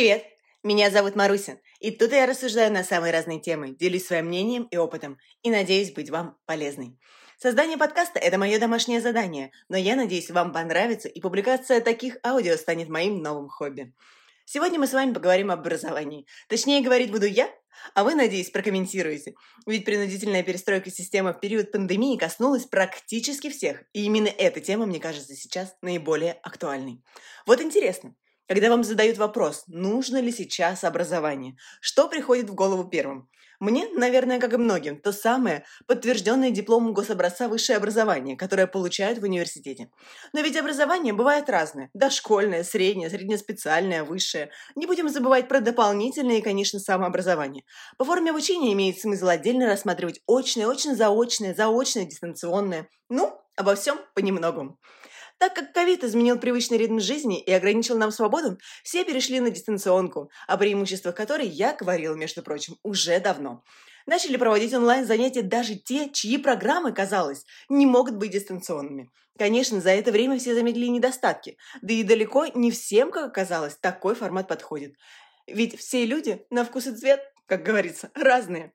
Привет! Меня зовут Маруся, и тут я рассуждаю на самые разные темы, делюсь своим мнением и опытом, и надеюсь быть вам полезной. Создание подкаста – это мое домашнее задание, но я надеюсь, вам понравится, и публикация таких аудио станет моим новым хобби. Сегодня мы с вами поговорим об образовании. Точнее, говорить буду я, а вы, надеюсь, прокомментируете. Ведь принудительная перестройка системы в период пандемии коснулась практически всех, и именно эта тема, мне кажется, сейчас наиболее актуальной. Вот интересно, когда вам задают вопрос, нужно ли сейчас образование, что приходит в голову первым? Мне, наверное, как и многим, то самое подтвержденное дипломом гособразца высшее образование, которое получают в университете. Но ведь образование бывает разное. Дошкольное, среднее, среднеспециальное, высшее. Не будем забывать про дополнительное и, конечно, самообразование. По форме обучения имеет смысл отдельно рассматривать очное, очень заочное, заочное, дистанционное. Ну, обо всем понемногу. Так как ковид изменил привычный ритм жизни и ограничил нам свободу, все перешли на дистанционку, о преимуществах которой я говорила, между прочим, уже давно. Начали проводить онлайн-занятия даже те, чьи программы, казалось, не могут быть дистанционными. Конечно, за это время все заметили недостатки, да и далеко не всем, как оказалось, такой формат подходит. Ведь все люди на вкус и цвет, как говорится, разные.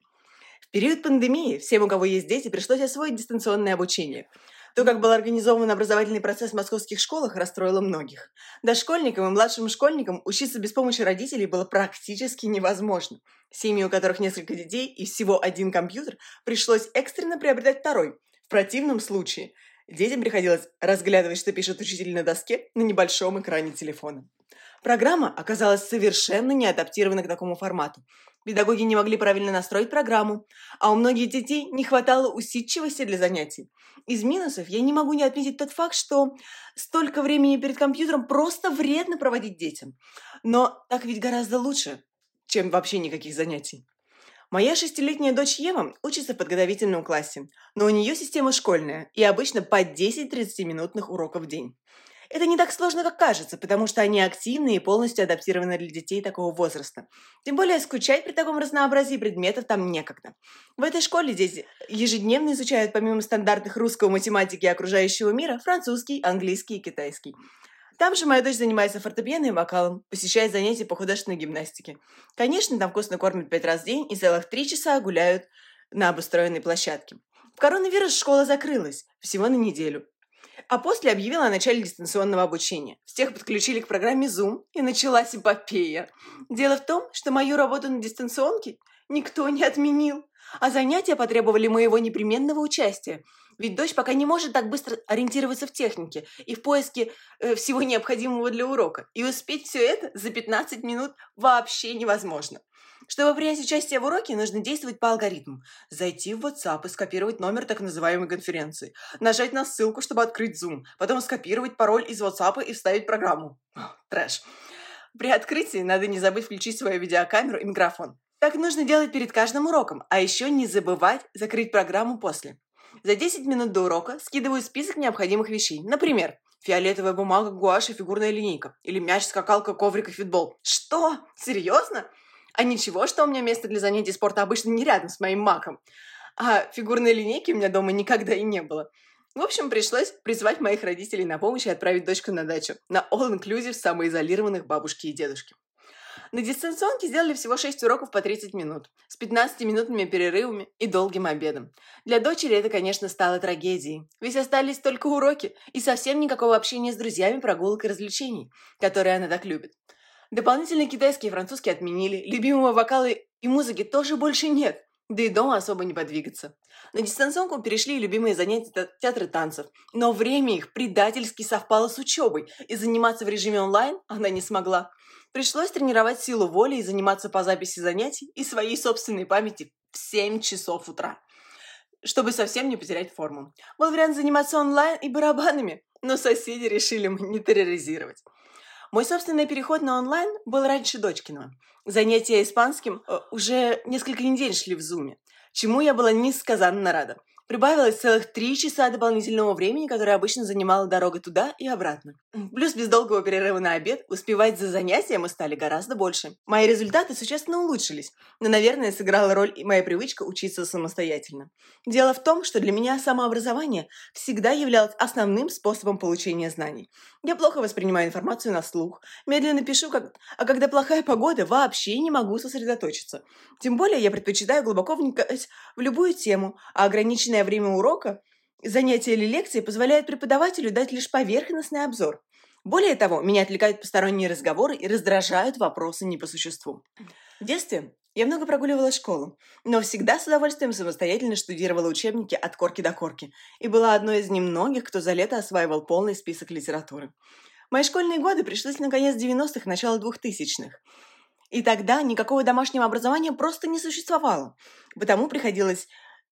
В период пандемии всем, у кого есть дети, пришлось освоить дистанционное обучение – то, как был организован образовательный процесс в московских школах, расстроило многих. Дошкольникам и младшим школьникам учиться без помощи родителей было практически невозможно. Семьи, у которых несколько детей и всего один компьютер, пришлось экстренно приобретать второй. В противном случае детям приходилось разглядывать, что пишет учитель на доске на небольшом экране телефона. Программа оказалась совершенно не адаптирована к такому формату. Педагоги не могли правильно настроить программу, а у многих детей не хватало усидчивости для занятий. Из минусов я не могу не отметить тот факт, что столько времени перед компьютером просто вредно проводить детям. Но так ведь гораздо лучше, чем вообще никаких занятий. Моя шестилетняя дочь Ева учится в подготовительном классе, но у нее система школьная и обычно по 10-30-минутных уроков в день. Это не так сложно, как кажется, потому что они активны и полностью адаптированы для детей такого возраста. Тем более скучать при таком разнообразии предметов там некогда. В этой школе дети ежедневно изучают помимо стандартных русского, математики и окружающего мира французский, английский и китайский. Там же моя дочь занимается фортепиано и вокалом, посещает занятия по художественной гимнастике. Конечно, там вкусно кормят пять раз в день и целых три часа гуляют на обустроенной площадке. В коронавирус школа закрылась всего на неделю. А после объявила о начале дистанционного обучения. Всех подключили к программе Zoom, и началась эпопея. Дело в том, что мою работу на дистанционке никто не отменил, а занятия потребовали моего непременного участия. Ведь дочь пока не может так быстро ориентироваться в технике и в поиске э, всего необходимого для урока. И успеть все это за 15 минут вообще невозможно. Чтобы принять участие в уроке, нужно действовать по алгоритму. Зайти в WhatsApp и скопировать номер так называемой конференции. Нажать на ссылку, чтобы открыть Zoom. Потом скопировать пароль из WhatsApp и вставить программу. Трэш. При открытии надо не забыть включить свою видеокамеру и микрофон. Так нужно делать перед каждым уроком, а еще не забывать закрыть программу после. За 10 минут до урока скидываю список необходимых вещей. Например, фиолетовая бумага, гуашь и фигурная линейка. Или мяч, скакалка, коврик и фитбол. Что? Серьезно? А ничего, что у меня место для занятий спорта обычно не рядом с моим маком. А фигурной линейки у меня дома никогда и не было. В общем, пришлось призвать моих родителей на помощь и отправить дочку на дачу. На all-inclusive самоизолированных бабушки и дедушки. На дистанционке сделали всего 6 уроков по 30 минут, с 15-минутными перерывами и долгим обедом. Для дочери это, конечно, стало трагедией, ведь остались только уроки и совсем никакого общения с друзьями, прогулок и развлечений, которые она так любит. Дополнительные китайские и французские отменили, любимого вокала и музыки тоже больше нет, да и дома особо не подвигаться. На дистанционку перешли любимые занятия театры танцев, но время их предательски совпало с учебой, и заниматься в режиме онлайн она не смогла. Пришлось тренировать силу воли и заниматься по записи занятий и своей собственной памяти в 7 часов утра, чтобы совсем не потерять форму. Был вариант заниматься онлайн и барабанами, но соседи решили не терроризировать. Мой собственный переход на онлайн был раньше дочкиного. Занятия испанским э, уже несколько недель шли в зуме, чему я была несказанно рада. Прибавилось целых три часа дополнительного времени, которое обычно занимала дорога туда и обратно. Плюс без долгого перерыва на обед успевать за занятия мы стали гораздо больше. Мои результаты существенно улучшились, но, наверное, сыграла роль и моя привычка учиться самостоятельно. Дело в том, что для меня самообразование всегда являлось основным способом получения знаний. Я плохо воспринимаю информацию на слух, медленно пишу, как... а когда плохая погода, вообще не могу сосредоточиться. Тем более я предпочитаю глубоко вникать в любую тему, а ограниченное время урока, занятия или лекции позволяют преподавателю дать лишь поверхностный обзор. Более того, меня отвлекают посторонние разговоры и раздражают вопросы не по существу. В детстве я много прогуливала школу, но всегда с удовольствием самостоятельно штудировала учебники от корки до корки и была одной из немногих, кто за лето осваивал полный список литературы. Мои школьные годы пришлись на конец 90-х, начало 2000-х. И тогда никакого домашнего образования просто не существовало, потому приходилось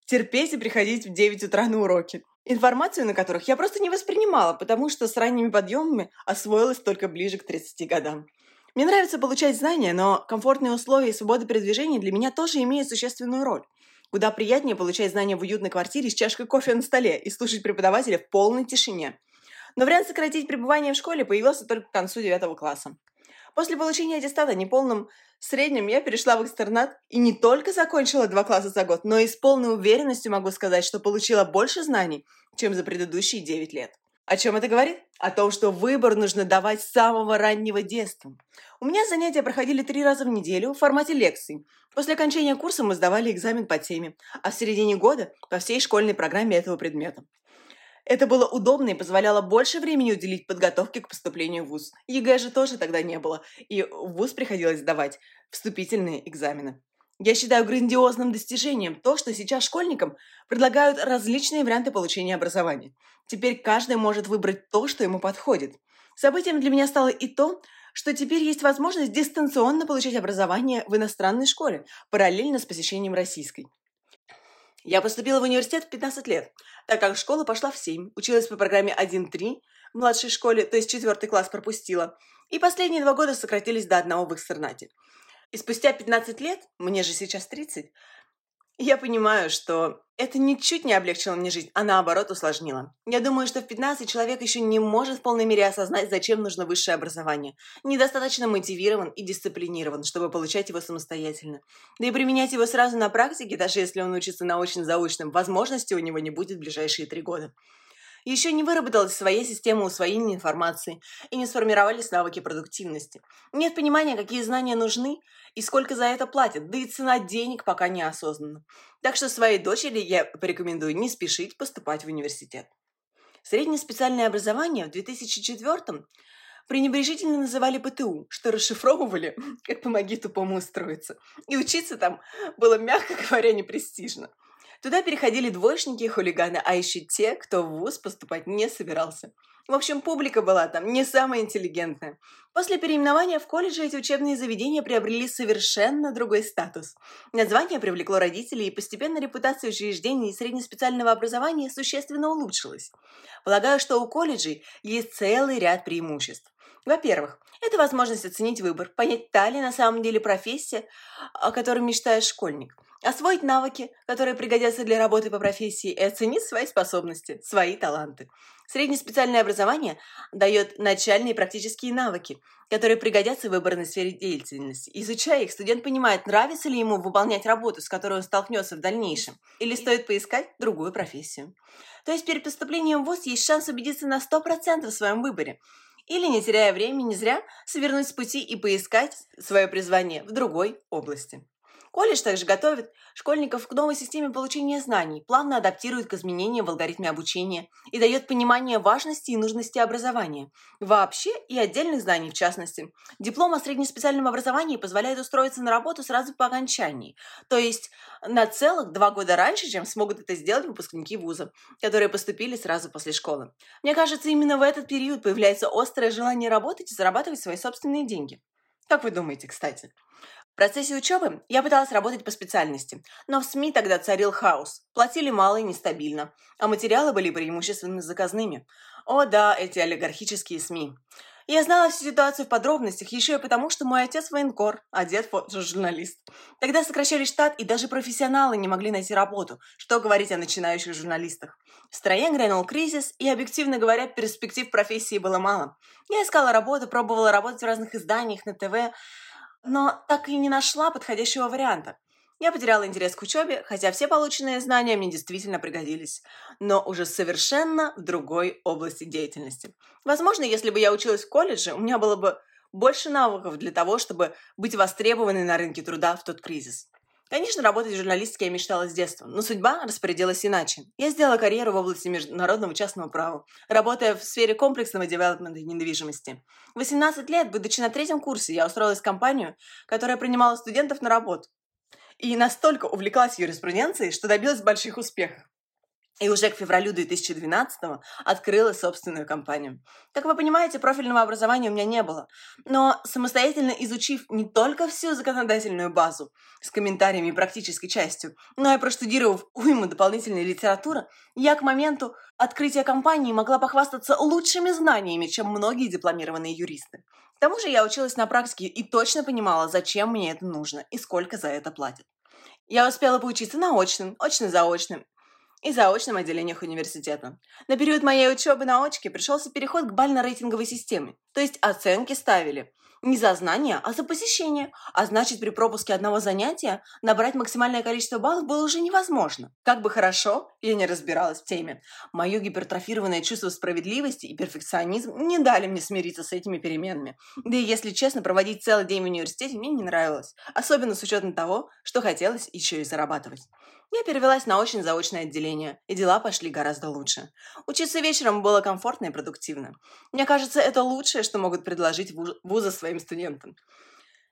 терпеть и приходить в 9 утра на уроки, информацию на которых я просто не воспринимала, потому что с ранними подъемами освоилась только ближе к 30 годам. Мне нравится получать знания, но комфортные условия и свобода передвижения для меня тоже имеют существенную роль. Куда приятнее получать знания в уютной квартире с чашкой кофе на столе и слушать преподавателя в полной тишине. Но вариант сократить пребывание в школе появился только к концу девятого класса. После получения аттестата неполным средним я перешла в экстернат и не только закончила два класса за год, но и с полной уверенностью могу сказать, что получила больше знаний, чем за предыдущие девять лет. О чем это говорит? О том, что выбор нужно давать с самого раннего детства. У меня занятия проходили три раза в неделю в формате лекций. После окончания курса мы сдавали экзамен по теме, а в середине года по всей школьной программе этого предмета. Это было удобно и позволяло больше времени уделить подготовке к поступлению в ВУЗ. ЕГЭ же тоже тогда не было, и в ВУЗ приходилось сдавать вступительные экзамены. Я считаю грандиозным достижением то, что сейчас школьникам предлагают различные варианты получения образования. Теперь каждый может выбрать то, что ему подходит. Событием для меня стало и то, что теперь есть возможность дистанционно получать образование в иностранной школе, параллельно с посещением российской. Я поступила в университет в 15 лет, так как школа пошла в 7, училась по программе 1-3 в младшей школе, то есть четвертый класс пропустила, и последние два года сократились до одного в экстернате. И спустя 15 лет, мне же сейчас 30, я понимаю, что это ничуть не облегчило мне жизнь, а наоборот усложнило. Я думаю, что в 15 человек еще не может в полной мере осознать, зачем нужно высшее образование. Недостаточно мотивирован и дисциплинирован, чтобы получать его самостоятельно. Да и применять его сразу на практике, даже если он учится на очно-заочном, возможности у него не будет в ближайшие три года еще не выработалась своя система усвоения информации и не сформировались навыки продуктивности. Нет понимания, какие знания нужны и сколько за это платят, да и цена денег пока не осознанна. Так что своей дочери я порекомендую не спешить поступать в университет. Среднее специальное образование в 2004 пренебрежительно называли ПТУ, что расшифровывали, как «помоги тупому устроиться». И учиться там было, мягко говоря, непрестижно. Туда переходили двоечники и хулиганы, а еще те, кто в ВУЗ поступать не собирался. В общем, публика была там не самая интеллигентная. После переименования в колледже эти учебные заведения приобрели совершенно другой статус. Название привлекло родителей, и постепенно репутация учреждений среднеспециального образования существенно улучшилась. Полагаю, что у колледжей есть целый ряд преимуществ. Во-первых, это возможность оценить выбор, понять, та ли на самом деле профессия, о которой мечтает школьник – освоить навыки, которые пригодятся для работы по профессии, и оценить свои способности, свои таланты. Среднеспециальное образование дает начальные практические навыки, которые пригодятся в выбранной сфере деятельности. Изучая их, студент понимает, нравится ли ему выполнять работу, с которой он столкнется в дальнейшем, или стоит поискать другую профессию. То есть перед поступлением в ВУЗ есть шанс убедиться на 100% в своем выборе, или, не теряя времени зря, свернуть с пути и поискать свое призвание в другой области. Колледж также готовит школьников к новой системе получения знаний, плавно адаптирует к изменениям в алгоритме обучения и дает понимание важности и нужности образования, вообще и отдельных знаний в частности. Диплом о среднеспециальном образовании позволяет устроиться на работу сразу по окончании, то есть на целых два года раньше, чем смогут это сделать выпускники вуза, которые поступили сразу после школы. Мне кажется, именно в этот период появляется острое желание работать и зарабатывать свои собственные деньги. Как вы думаете, кстати? В процессе учебы я пыталась работать по специальности, но в СМИ тогда царил хаос. Платили мало и нестабильно, а материалы были преимущественно заказными. О да, эти олигархические СМИ. Я знала всю ситуацию в подробностях, еще и потому, что мой отец военкор, а дед фотожурналист. Тогда сокращали штат, и даже профессионалы не могли найти работу. Что говорить о начинающих журналистах? В стране грянул кризис, и, объективно говоря, перспектив профессии было мало. Я искала работу, пробовала работать в разных изданиях, на ТВ, но так и не нашла подходящего варианта. Я потеряла интерес к учебе, хотя все полученные знания мне действительно пригодились, но уже совершенно в другой области деятельности. Возможно, если бы я училась в колледже, у меня было бы больше навыков для того, чтобы быть востребованной на рынке труда в тот кризис. Конечно, работать в журналистике я мечтала с детства, но судьба распорядилась иначе. Я сделала карьеру в области международного частного права, работая в сфере комплексного девелопмента недвижимости. В 18 лет, будучи на третьем курсе, я устроилась в компанию, которая принимала студентов на работу и настолько увлеклась юриспруденцией, что добилась больших успехов. И уже к февралю 2012 открыла собственную компанию. Как вы понимаете, профильного образования у меня не было. Но самостоятельно изучив не только всю законодательную базу с комментариями и практической частью, но и проштудировав уйму дополнительной литературы, я к моменту открытия компании могла похвастаться лучшими знаниями, чем многие дипломированные юристы. К тому же я училась на практике и точно понимала, зачем мне это нужно и сколько за это платят. Я успела поучиться на очном, очно-заочном и заочном отделениях университета. На период моей учебы на очке пришелся переход к бально-рейтинговой системе, то есть оценки ставили не за знания, а за посещение. А значит, при пропуске одного занятия набрать максимальное количество баллов было уже невозможно. Как бы хорошо, я не разбиралась в теме. Мое гипертрофированное чувство справедливости и перфекционизм не дали мне смириться с этими переменами. Да и, если честно, проводить целый день в университете мне не нравилось. Особенно с учетом того, что хотелось еще и зарабатывать. Я перевелась на очень заочное отделение, и дела пошли гораздо лучше. Учиться вечером было комфортно и продуктивно. Мне кажется, это лучшее, что могут предложить вузы своим студентам.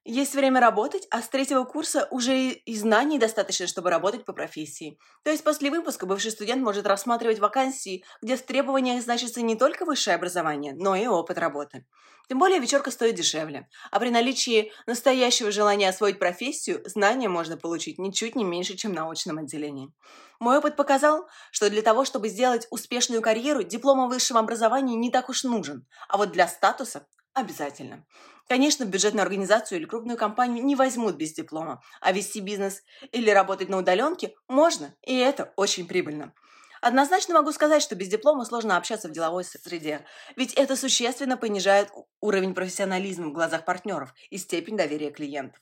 Есть время работать, а с третьего курса уже и знаний достаточно, чтобы работать по профессии. То есть после выпуска бывший студент может рассматривать вакансии, где в требованиях значится не только высшее образование, но и опыт работы. Тем более вечерка стоит дешевле, а при наличии настоящего желания освоить профессию, знания можно получить ничуть не меньше, чем на очном отделении. Мой опыт показал, что для того, чтобы сделать успешную карьеру, диплом о высшем образовании не так уж нужен, а вот для статуса Обязательно. Конечно, бюджетную организацию или крупную компанию не возьмут без диплома, а вести бизнес или работать на удаленке можно, и это очень прибыльно. Однозначно могу сказать, что без диплома сложно общаться в деловой среде, ведь это существенно понижает уровень профессионализма в глазах партнеров и степень доверия клиентов.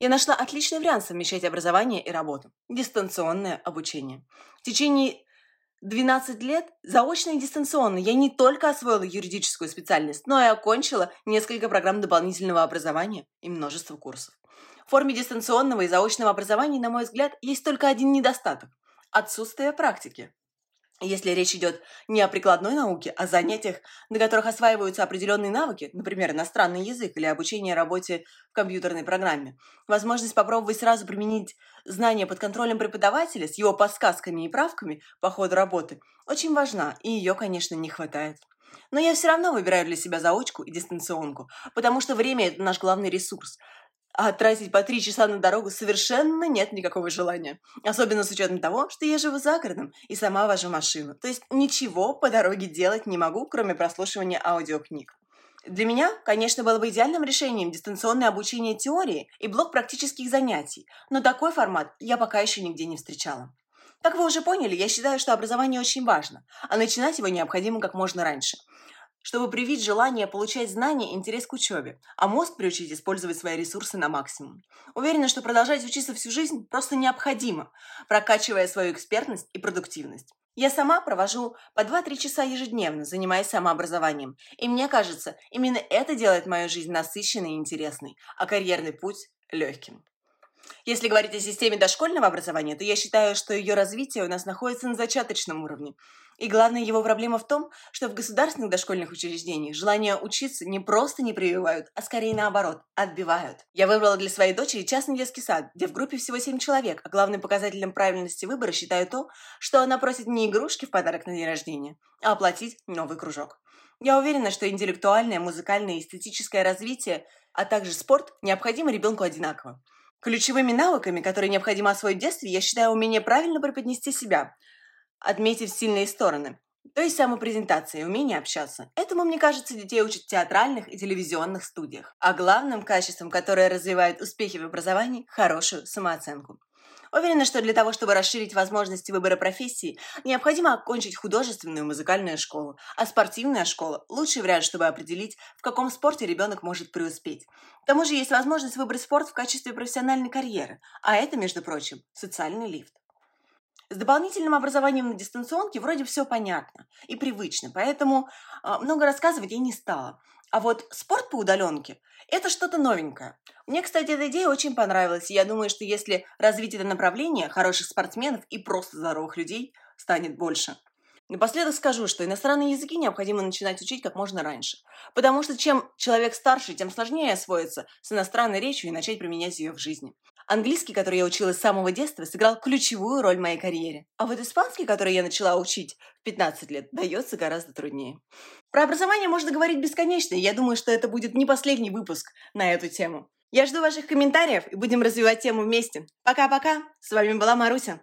Я нашла отличный вариант совмещать образование и работу – дистанционное обучение. В течение 12 лет заочно и дистанционно я не только освоила юридическую специальность, но и окончила несколько программ дополнительного образования и множество курсов. В форме дистанционного и заочного образования, на мой взгляд, есть только один недостаток – отсутствие практики. Если речь идет не о прикладной науке, а о занятиях, на которых осваиваются определенные навыки, например, иностранный язык или обучение работе в компьютерной программе, возможность попробовать сразу применить знания под контролем преподавателя с его подсказками и правками по ходу работы очень важна, и ее, конечно, не хватает. Но я все равно выбираю для себя заочку и дистанционку, потому что время – это наш главный ресурс а тратить по три часа на дорогу совершенно нет никакого желания. Особенно с учетом того, что я живу за городом и сама вожу машину. То есть ничего по дороге делать не могу, кроме прослушивания аудиокниг. Для меня, конечно, было бы идеальным решением дистанционное обучение теории и блок практических занятий, но такой формат я пока еще нигде не встречала. Как вы уже поняли, я считаю, что образование очень важно, а начинать его необходимо как можно раньше чтобы привить желание получать знания и интерес к учебе, а мозг приучить использовать свои ресурсы на максимум. Уверена, что продолжать учиться всю жизнь просто необходимо, прокачивая свою экспертность и продуктивность. Я сама провожу по 2-3 часа ежедневно, занимаясь самообразованием. И мне кажется, именно это делает мою жизнь насыщенной и интересной, а карьерный путь – легким. Если говорить о системе дошкольного образования, то я считаю, что ее развитие у нас находится на зачаточном уровне. И главная его проблема в том, что в государственных дошкольных учреждениях желание учиться не просто не прививают, а скорее наоборот, отбивают. Я выбрала для своей дочери частный детский сад, где в группе всего 7 человек, а главным показателем правильности выбора считаю то, что она просит не игрушки в подарок на день рождения, а оплатить новый кружок. Я уверена, что интеллектуальное, музыкальное и эстетическое развитие, а также спорт необходимы ребенку одинаково. Ключевыми навыками, которые необходимо освоить в детстве, я считаю умение правильно преподнести себя, отметив сильные стороны. то есть самопрезентация и умение общаться. Этому, мне кажется, детей учат в театральных и телевизионных студиях. А главным качеством, которое развивает успехи в образовании – хорошую самооценку. Уверена, что для того, чтобы расширить возможности выбора профессии, необходимо окончить художественную музыкальную школу, а спортивная школа – лучший вариант, чтобы определить, в каком спорте ребенок может преуспеть. К тому же есть возможность выбрать спорт в качестве профессиональной карьеры, а это, между прочим, социальный лифт. С дополнительным образованием на дистанционке вроде все понятно и привычно, поэтому э, много рассказывать я не стала. А вот спорт по удаленке – это что-то новенькое. Мне, кстати, эта идея очень понравилась, и я думаю, что если развить это направление, хороших спортсменов и просто здоровых людей станет больше. Напоследок скажу, что иностранные языки необходимо начинать учить как можно раньше. Потому что чем человек старше, тем сложнее освоиться с иностранной речью и начать применять ее в жизни. Английский, который я учила с самого детства, сыграл ключевую роль в моей карьере. А вот испанский, который я начала учить в 15 лет, дается гораздо труднее. Про образование можно говорить бесконечно, и я думаю, что это будет не последний выпуск на эту тему. Я жду ваших комментариев и будем развивать тему вместе. Пока-пока. С вами была Маруся.